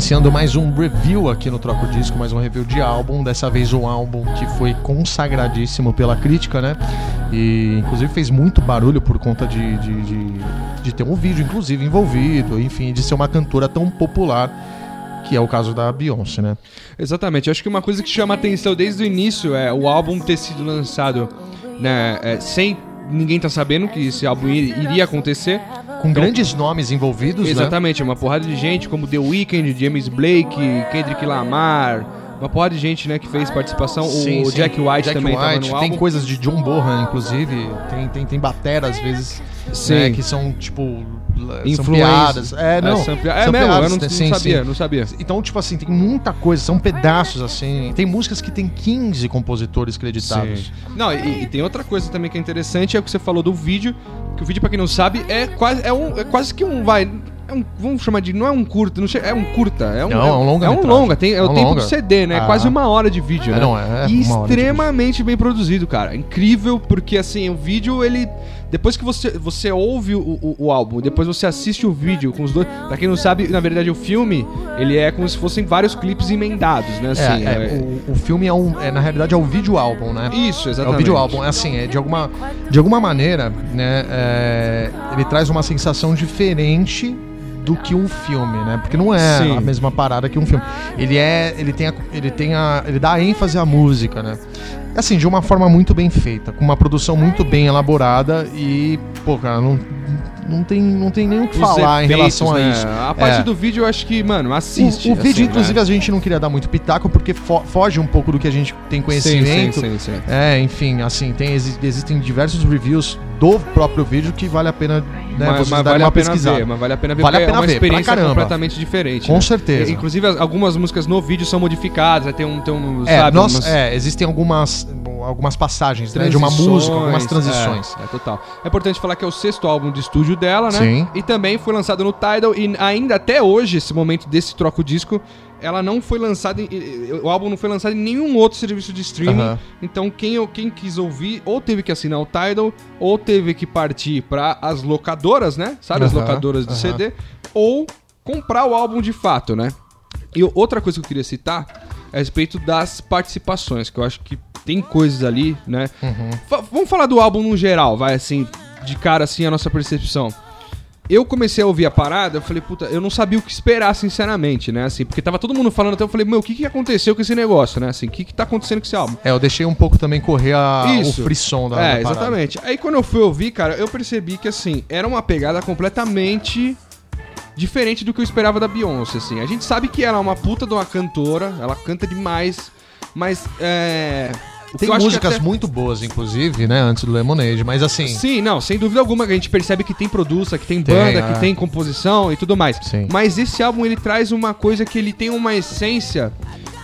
Iniciando mais um review aqui no Troco Disco, mais um review de álbum. Dessa vez um álbum que foi consagradíssimo pela crítica, né? E inclusive fez muito barulho por conta de, de, de, de ter um vídeo, inclusive, envolvido, enfim, de ser uma cantora tão popular que é o caso da Beyoncé, né? Exatamente. Acho que uma coisa que chama atenção desde o início é o álbum ter sido lançado né, é, sem ninguém tá sabendo que esse álbum iria acontecer. Com então, grandes nomes envolvidos, né? Exatamente, né? uma porrada de gente, como The Weeknd, James Blake, Kendrick Lamar, uma porrada de gente, né, que fez participação. Sim, o sim. Jack White Jack também White, Tem álbum. coisas de John Bohan, inclusive. Tem, tem, tem batera, às vezes, sim. Né, que são, tipo, influenciadas. É, não. É, é mesmo, eu não, não sim, sabia, sim. não sabia. Então, tipo assim, tem muita coisa, são pedaços assim. Tem músicas que tem 15 compositores creditados. Não, e, e, tem outra coisa também que é interessante, é o que você falou do vídeo, que o vídeo, para quem não sabe, é quase, é um, é quase que um, vai, é um, vamos chamar de. Não é um curta, não é um curta. É um, não, é um longa. É um longa, tem, é, é o um tempo longa. do CD, né? É ah. quase uma hora de vídeo, é, né? Não, é, e extremamente bem produzido, cara. Incrível, porque assim, o vídeo, ele. Depois que você, você ouve o, o, o, álbum, depois você assiste o vídeo com os dois. Pra quem não sabe, na verdade, o filme, ele é como se fossem vários clipes emendados, né? Assim, é, é, o, o, filme é um. É, na realidade, é o vídeo álbum, né? Isso, exatamente. É o vídeo álbum. É assim, é de alguma, de alguma maneira, né? É, ele traz uma sensação diferente do que um filme, né? Porque não é Sim. a mesma parada que um filme. Ele é, ele tem a, ele tem a, ele dá ênfase à música, né? Assim, de uma forma muito bem feita, com uma produção muito bem elaborada e, pô, cara, não não tem, não tem nem o que Os falar efeitos, em relação né? a isso. A parte é. do vídeo eu acho que, mano, assiste. O, o assim, vídeo, inclusive, né? a gente não queria dar muito pitaco porque fo foge um pouco do que a gente tem conhecimento. Sim, sim, sim, sim. É, enfim, assim, tem, existem diversos reviews do próprio vídeo que vale a pena né, mas, mas vale a pena ver, mas vale a pena ver vale a pena é uma ver, experiência completamente diferente. Com né? certeza. Inclusive algumas músicas no vídeo são modificadas, tem um, tem um é, sabe, nós, umas... é, existem algumas algumas passagens né, de uma música, algumas transições. É, é, total. É importante falar que é o sexto álbum de estúdio dela, né? Sim. E também foi lançado no Tidal e ainda até hoje, esse momento desse troco disco, ela não foi lançada. Em, o álbum não foi lançado em nenhum outro serviço de streaming. Uhum. Então, quem, quem quis ouvir, ou teve que assinar o Tidal, ou teve que partir para as locadoras, né? Sabe, uhum. as locadoras de uhum. CD, ou comprar o álbum de fato, né? E outra coisa que eu queria citar é a respeito das participações, que eu acho que tem coisas ali, né? Uhum. Vamos falar do álbum no geral, vai assim, de cara assim, a nossa percepção. Eu comecei a ouvir a parada, eu falei, puta, eu não sabia o que esperar, sinceramente, né? Assim, porque tava todo mundo falando, então eu falei, meu, o que, que aconteceu com esse negócio, né? Assim, o que, que tá acontecendo com esse álbum? É, eu deixei um pouco também correr a, Isso. o frisson da É, da exatamente. Aí quando eu fui ouvir, cara, eu percebi que, assim, era uma pegada completamente diferente do que eu esperava da Beyoncé, assim. A gente sabe que ela é uma puta de uma cantora, ela canta demais, mas é tem músicas até... muito boas, inclusive, né, antes do Lemonade, mas assim. Sim, não, sem dúvida alguma, que a gente percebe que tem produção, que tem banda, que é. tem composição e tudo mais. Sim. Mas esse álbum ele traz uma coisa que ele tem uma essência,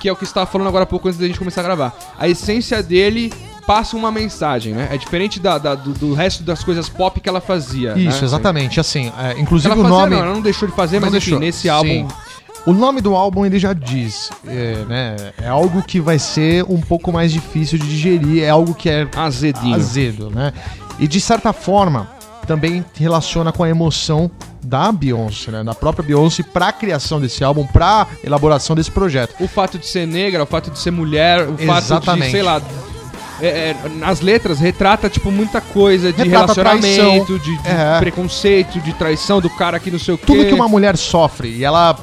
que é o que você estava falando agora há pouco antes da gente começar a gravar. A essência dele passa uma mensagem, né? É diferente da, da do, do, resto das coisas pop que ela fazia. Isso, né? exatamente. Assim, é, inclusive ela o fazia, nome. Não, ela não deixou de fazer, mas enfim, nesse álbum. Sim. O nome do álbum ele já diz, é, né? É algo que vai ser um pouco mais difícil de digerir, é algo que é azedinho, azedo, né? E de certa forma também relaciona com a emoção da Beyoncé, né? Da própria Beyoncé para a criação desse álbum, para elaboração desse projeto. O fato de ser negra, o fato de ser mulher, o Exatamente. fato de, sei lá, é, é, nas letras retrata, tipo, muita coisa de retrata relacionamento, traição. de, de é. preconceito, de traição do cara que não sei o quê. Tudo que uma mulher sofre e ela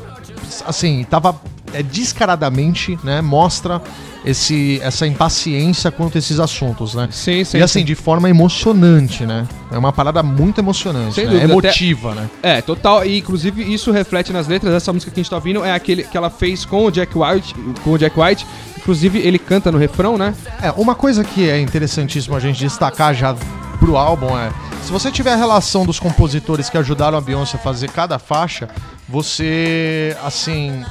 assim, tava é, descaradamente, né, mostra esse, essa impaciência quanto a esses assuntos, né? Sim, sim. E assim, sim. de forma emocionante, né? É uma parada muito emocionante, Sem né? Dúvida, emotiva, até... né? É, total. E inclusive isso reflete nas letras. Essa música que a gente tá ouvindo é aquele que ela fez com o Jack White, com o Jack White. Inclusive ele canta no refrão, né? É, uma coisa que é interessantíssimo a gente destacar já pro álbum é se você tiver a relação dos compositores que ajudaram a Beyoncé a fazer cada faixa, você, assim,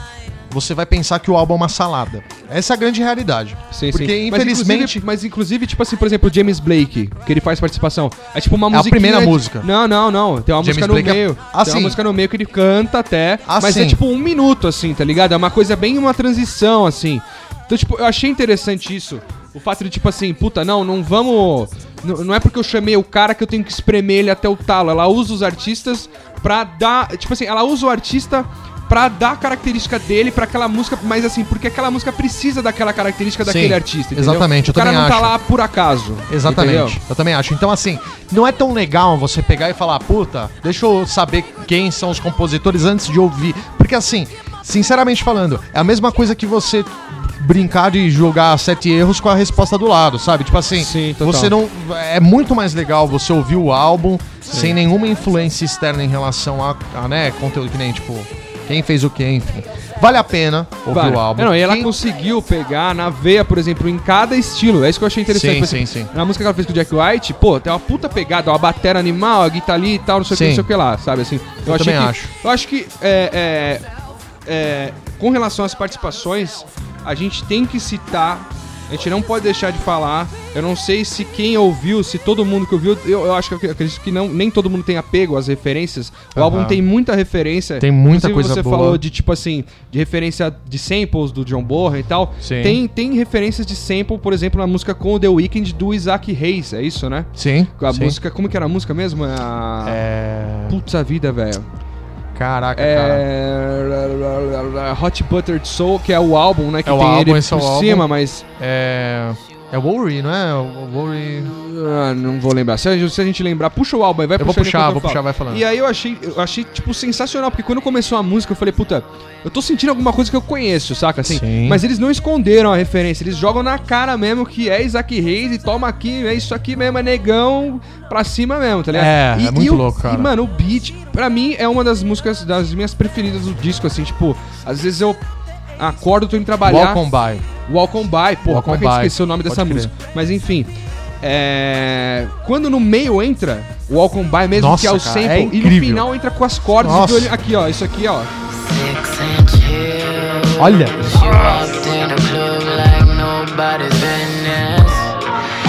você vai pensar que o álbum é uma salada. Essa é a grande realidade. Sim, Porque, sim. infelizmente. Mas inclusive, mas inclusive, tipo assim, por exemplo, o James Blake, que ele faz participação. É tipo uma música. É a primeira de... música. Não, não, não. Tem uma James música no Blake é- meio. É... Tem uma música no meio que ele canta até. Ah, mas é tipo um minuto, assim, tá ligado? É uma coisa bem uma transição, assim. Então, tipo, eu achei interessante isso. O fato de, tipo assim, puta, não, não vamos. Não, é porque eu chamei o cara que eu tenho que espremer ele até o talo. Ela usa os artistas pra dar. Tipo assim, ela usa o artista pra dar a característica dele pra aquela música, mas assim, porque aquela música precisa daquela característica Sim, daquele artista, entendeu? Exatamente, eu o cara não tá lá por acaso. Exatamente, entendeu? eu também acho. Então, assim, não é tão legal você pegar e falar, puta, deixa eu saber quem são os compositores antes de ouvir. Porque, assim, sinceramente falando, é a mesma coisa que você brincar de jogar sete erros com a resposta do lado, sabe? Tipo assim, Sim, você não. É muito mais legal você ouvir o álbum Sim. sem nenhuma influência externa em relação a, a, né, conteúdo que nem, tipo, quem fez o quê, enfim. Vale a pena ouvir vale. o álbum. Não, e ela Quem... conseguiu pegar na veia, por exemplo, em cada estilo. É isso que eu achei interessante. Sim, sim, sim. Na música que ela fez com o Jack White, pô, tem uma puta pegada, uma bateria animal, a guitarra ali e tal, não sei o que, não sei o que lá, sabe? Assim, eu, eu também que, acho. Eu acho que é, é, é, com relação às participações, a gente tem que citar a gente não pode deixar de falar. Eu não sei se quem ouviu, se todo mundo que ouviu, eu, eu acho que eu acredito que não, nem todo mundo tem apego às referências. O uhum. álbum tem muita referência. Tem muita Inclusive, coisa você boa. falou de tipo assim, de referência de samples do John Bonham e tal. Sim. Tem tem referências de sample, por exemplo, na música com o The Weeknd do Isaac Hayes, é isso, né? Sim. A sim. música, como que era a música mesmo? É a... É... Putz a vida, velho. Caraca, é... cara. Hot Buttered Soul, que é o álbum, né? Que é tem álbum, ele é por cima, mas. É. É o Worry, não é? O Worry. Ah, não vou lembrar. Se a, se a, gente lembrar, puxa o álbum vai Eu vou puxar, vou puxar, vai falando. E aí eu achei, eu achei, tipo, sensacional, porque quando começou a música, eu falei, puta, eu tô sentindo alguma coisa que eu conheço, saca? Assim, Sim. Mas eles não esconderam a referência, eles jogam na cara mesmo que é Isaac Reis e toma aqui, é isso aqui mesmo, é negão pra cima mesmo, tá ligado? É, e, é muito louco, cara. E, mano, o beat, pra mim, é uma das músicas, das minhas preferidas do disco, assim, tipo, às vezes eu acordo, tô indo trabalhar. On by. Walk on by, pô, Walk como é que esqueceu o nome dessa crer. música? Mas enfim. É... Quando no meio entra o Walk on by mesmo, Nossa, que é o cara, sample, é e no final entra com as cordas Nossa. do... Aqui, ó, isso aqui, ó. Olha!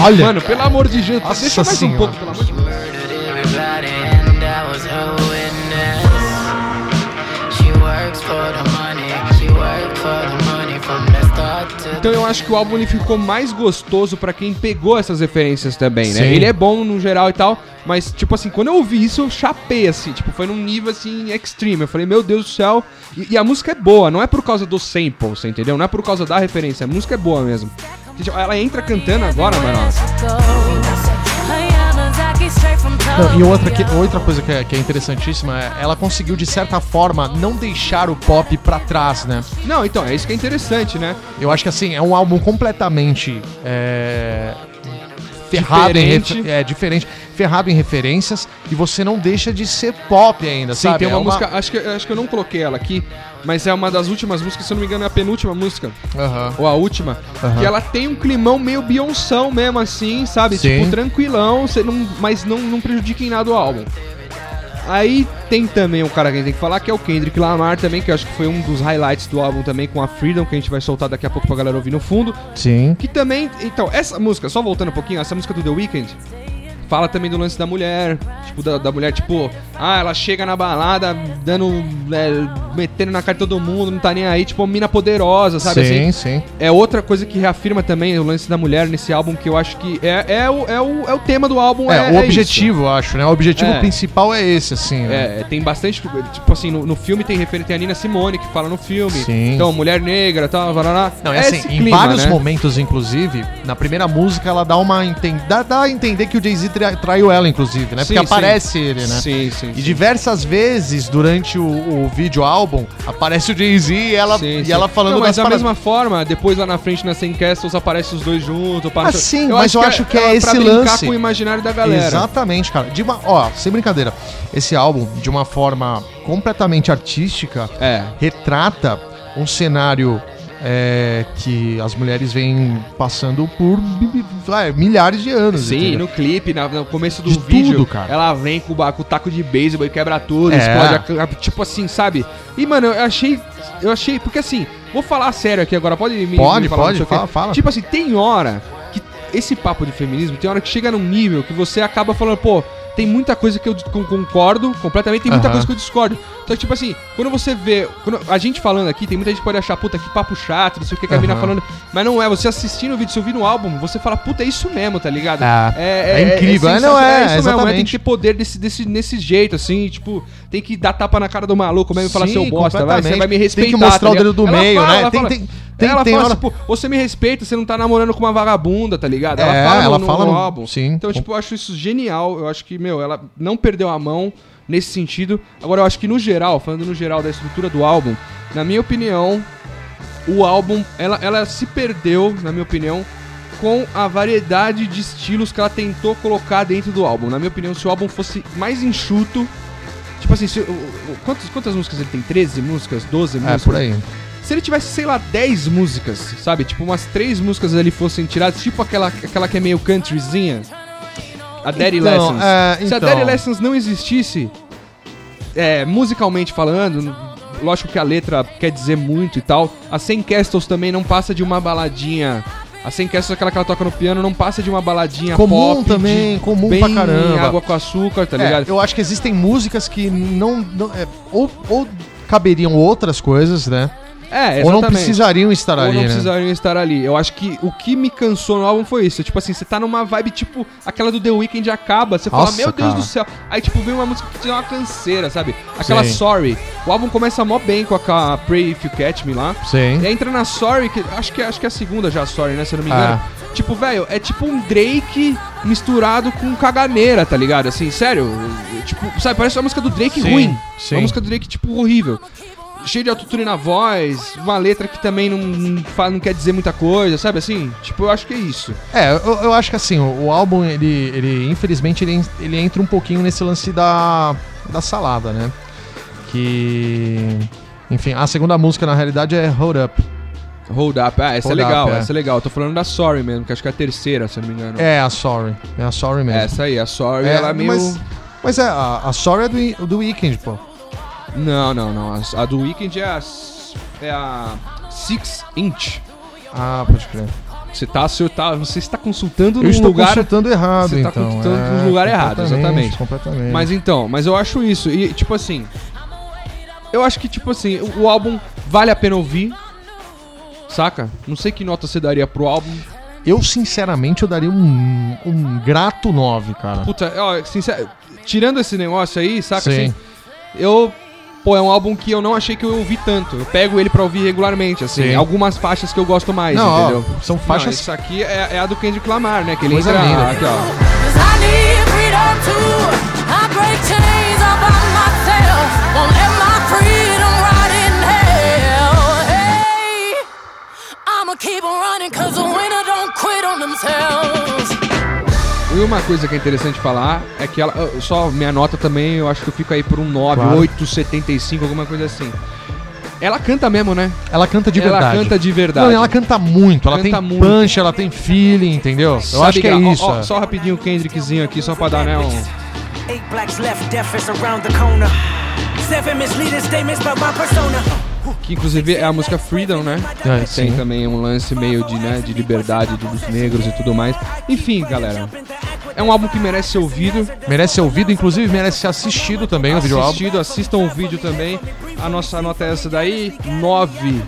Olha! Mano, pelo amor de Deus, Nossa deixa mais senhora. um pouco, pelo amor de Deus. Então eu acho que o álbum ele ficou mais gostoso pra quem pegou essas referências também, né? Sim. Ele é bom no geral e tal, mas tipo assim, quando eu ouvi isso, eu chapei assim, tipo, foi num nível assim extreme. Eu falei, meu Deus do céu. E, e a música é boa, não é por causa do sample, você entendeu? Não é por causa da referência, a música é boa mesmo. Tipo, Ela entra cantando agora, mano. Não, e outra, que, outra coisa que é, que é interessantíssima é ela conseguiu, de certa forma, não deixar o pop pra trás, né? Não, então, é isso que é interessante, né? Eu acho que assim, é um álbum completamente. É, ferrado Diferente. em é diferente, ferrado em referências e você não deixa de ser pop ainda, Sim, sabe? tem uma, É música, acho que, acho que eu não coloquei ela aqui, mas é uma das últimas músicas, se eu não me engano, é a penúltima música, Aham. ou a última, Aham. que ela tem um climão meio Beyoncé mesmo, assim, sabe? Sim. Tipo, tranquilão, você não, mas não, não prejudica em nada o álbum. Aí tem também um cara que a gente tem que falar, que é o Kendrick Lamar também, que eu acho que foi um dos highlights do álbum também, com a Freedom, que a gente vai soltar daqui a pouco pra galera ouvir no fundo. Sim. Que também, então, essa música, só voltando um pouquinho, essa música do The Weeknd, fala também do lance da mulher, tipo, da, da mulher, tipo, ah, ela chega na balada dando, é, metendo na cara de todo mundo, não tá nem aí, tipo, uma mina poderosa, sabe sim, assim? sim. É outra coisa que reafirma também o lance da mulher nesse álbum, que eu acho que é, é, o, é, o, é o tema do álbum. É, É, o é objetivo, eu acho, né? O objetivo É. principal é esse, assim. né? É, tem bastante, tipo assim, no, no filme tem referência, tem a Nina Simone que fala no filme. Sim. Então, mulher negra, tal, varará. Não, é assim, em clima, vários né? momentos, inclusive, na primeira música ela dá uma. Dá, dá a entender que o Jay-Z tra- traiu ela, inclusive, né? Sim, Porque aparece ele, né? Sim, sim. E sim. diversas vezes durante o, o vídeo álbum aparece o Jay-Z e ela, Sim, e sim. ela falando Não, mas da mesma forma, depois lá na frente na 100 Castles aparece os dois juntos. Ah, sim, mas eu acho que é pra esse brincar lance. com o imaginário da galera. Exatamente, cara. De uma, ó, sem brincadeira. Esse álbum, de uma forma completamente artística, É. retrata um cenário é, que as mulheres vêm passando por milhares de anos. Sim, entendeu? no clipe, na- no começo do De vídeo, tudo, cara. ela vem com, com o taco de beisebol e quebra tudo, É. explode, a- tipo assim, sabe? E, mano, eu achei, eu achei, porque assim, vou falar sério aqui agora, pode me Pode, me falar, pode, fala, fala. Tipo assim, tem hora que esse papo de feminismo, tem hora que chega num nível que você acaba falando, pô, tem muita coisa que eu con- concordo completamente, tem muita coisa que eu discordo. Então, tipo assim, quando você vê. Quando a gente falando aqui, tem muita gente que pode achar, puta, que papo chato, não sei o que, que a mina falando. Mas não é, você assistindo o vídeo, você ouvindo o álbum, você fala, puta, é isso mesmo, tá ligado? Ah, é, é, é, incrível, é, não é, é isso exatamente. mesmo, é, tem que ter poder desse, desse, nesse jeito, assim, tipo, tem que dar tapa na cara do maluco mesmo e falar, seu bosta, vai, você vai me respeitar. Tem que mostrar tá o dedo do ela meio, fala, né? Tem, tem, tem, ela tem fala, hora... tipo, você me respeita, você não tá namorando com uma vagabunda, tá ligado? Ela é, fala ela no, fala no, no álbum. Sim. Então, tipo, eu acho isso genial. Eu acho que, meu, ela não perdeu a mão nesse sentido. Agora, eu acho que no geral, falando no geral da estrutura do álbum, na minha opinião, o álbum, ela, ela se perdeu, na minha opinião, com a variedade de estilos que ela tentou colocar dentro do álbum. Na minha opinião, se o álbum fosse mais enxuto. Tipo assim, se, quantas, quantas músicas ele tem? 13 músicas? 12 músicas? É, por aí. Se ele tivesse, sei lá, 10 músicas, sabe? Tipo, umas 3 músicas ali fossem tiradas, tipo aquela, aquela que é meio countryzinha. A Daddy então, Lessons. É, então. Se a Daddy então. Lessons não existisse, é, musicalmente falando, lógico que a letra quer dizer muito e tal. A Sem Castles também não passa de uma baladinha. A Sem Castles, aquela que ela toca no piano, não passa de uma baladinha comum pop. também, comum bem pra caramba. água com açúcar, tá é, ligado? Eu acho que existem músicas que não. não é, ou, ou caberiam outras coisas, né? É. Ou não precisariam estar Ou ali, não né? precisariam estar ali. Eu acho que o que me cansou no álbum foi isso. Tipo assim, você tá numa vibe tipo aquela do The Weeknd acaba, você fala, meu Deus do céu. Aí tipo, vem uma música que te dá uma canseira, sabe? Aquela Sim. Sorry. O álbum começa mó bem com a Pray If You Catch Me lá. Sim. E aí entra na Sorry, que acho que, acho que é a segunda já, Sorry, né? Se eu não me engano. Ah. Tipo, velho, é tipo um Drake misturado com caganeira, tá ligado? Assim, sério. Tipo, sabe, parece uma música do Drake sim, ruim. Sim. Uma música do Drake, tipo, horrível cheio de autotune na voz, uma letra que também não, não quer dizer muita coisa, sabe assim? Tipo, eu acho que é isso. É, eu, eu acho que assim, o, o, álbum, ele, ele infelizmente, ele, ele entra um pouquinho nesse lance da, da salada, né? Que. Enfim, a segunda música na realidade é Hold Up. Hold Up, ah, essa é Hold é legal, up, é. essa é legal. Eu tô falando da Sorry mesmo, que acho que é a terceira, se não me engano. É, a Sorry. É a Sorry mesmo. Essa aí, a Sorry, é, ela é meio. Mas, mas é, a, a Sorry é do, do Weekend, pô. Não, não, não. A, a do Weekend é a, é a Six Inch. Ah, pode crer. Você está você tá, você está consultando eu lugar. consultando errado, você tá então. Você está consultando é, no lugar errado, exatamente. Completamente. Mas então, mas eu acho isso. E, tipo assim. Eu acho que, tipo assim, o, o álbum vale a pena ouvir. Saca? Não sei que nota você daria pro álbum. Eu, sinceramente, eu daria um, um grato 9, cara. Puta, ó, sincero, tirando esse negócio aí, saca? Sim. Assim, eu pô, é um álbum que eu não achei que eu ouvi tanto. Eu pego ele pra ouvir regularmente, assim. Sim. Algumas faixas que eu gosto mais, não, entendeu? Ó, são faixas. Não, isso aqui é, é, a do Kendrick Lamar, né? Que ele Coisa entra linda. aqui, ó. Keep on running, cause the winner don't quit on themselves. E uma coisa que é interessante falar é que ela. Só minha nota também, eu acho que eu fico aí por um 9, claro. 8,75, alguma coisa assim. Ela canta mesmo, né? Ela canta de ela verdade. Ela canta de verdade. Não, ela canta muito, ela canta tem muito. punch, ela tem feeling, entendeu? Eu Sabe acho que é isso. Ó, ó, só rapidinho o Kendrickzinho aqui, só pra dar, né, um... Seven misleading statements about my persona. Que inclusive é a música Freedom, né? É, Tem também um lance meio de, né, de liberdade dos negros e tudo mais. Enfim, galera. É um álbum que merece ser ouvido. Merece ser ouvido, inclusive merece ser assistido também, assistido, o vídeo álbum. Assistam o vídeo também. A nossa nota é essa daí, 9.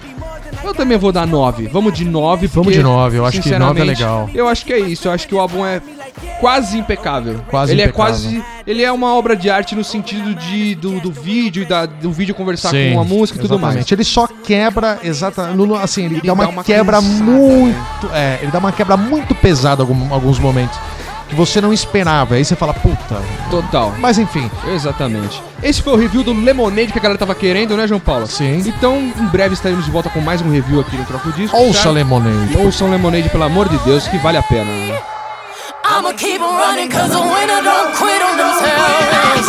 Eu também vou dar 9. Vamos de 9. Vamos de 9, eu acho que 9 é legal. Eu acho que é isso, eu acho que o álbum é quase impecável. Quase ele impecável. é quase. Ele é uma obra de arte no sentido de, do, do vídeo, da, do vídeo conversar Sim, com a música e tudo mais. Ele só quebra exatamente. Assim, ele, ele dá, uma dá uma, quebra cansada, muito. Né? É, ele dá uma quebra muito pesada em alguns momentos que você não esperava. Aí você fala, puta. Total. Mas enfim. Exatamente. Esse foi o review do Lemonade que a galera tava querendo, né, João Paulo? Sim. Então, em breve estaremos de volta com mais um review aqui no Troco Disco. Ouça tá? Lemonade. Ouça Lemonade, pelo amor de Deus, que vale a pena. Né? I'ma keep on running cause the winner don't quit on themselves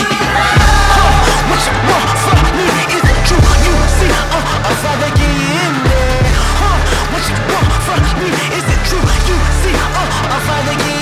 What you want from me is true You see, uh, get in there huh? What you want from me is true You see, uh, get